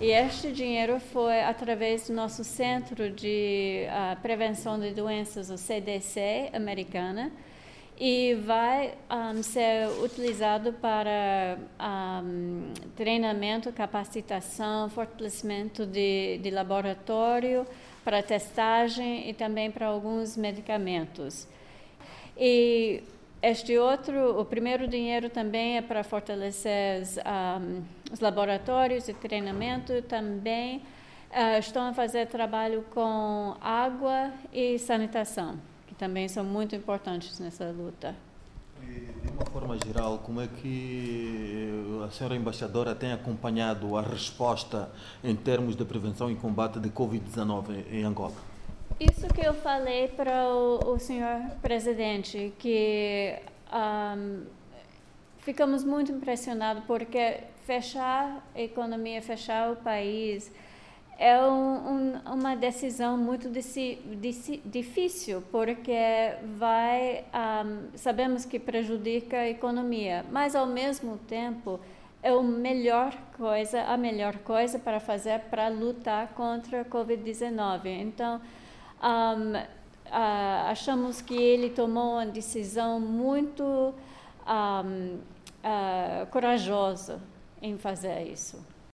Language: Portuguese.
E este dinheiro foi através do nosso Centro de uh, Prevenção de Doenças, o CDC americana, e vai um, ser utilizado para um, treinamento, capacitação, fortalecimento de, de laboratório, para testagem e também para alguns medicamentos. E este outro, o primeiro dinheiro também é para fortalecer os, um, os laboratórios e treinamento. Também uh, estão a fazer trabalho com água e sanitação, que também são muito importantes nessa luta. De uma forma geral, como é que a senhora embaixadora tem acompanhado a resposta em termos de prevenção e combate de Covid-19 em Angola? Isso que eu falei para o, o senhor presidente, que um, ficamos muito impressionados porque fechar a economia, fechar o país é um, um, uma decisão muito difícil porque vai sabemos que prejudica a economia, mas ao mesmo tempo é a melhor coisa, a melhor coisa para fazer para lutar contra a Covid-19. Então um, uh, achamos que ele tomou uma decisão muito um, uh, corajosa em fazer isso.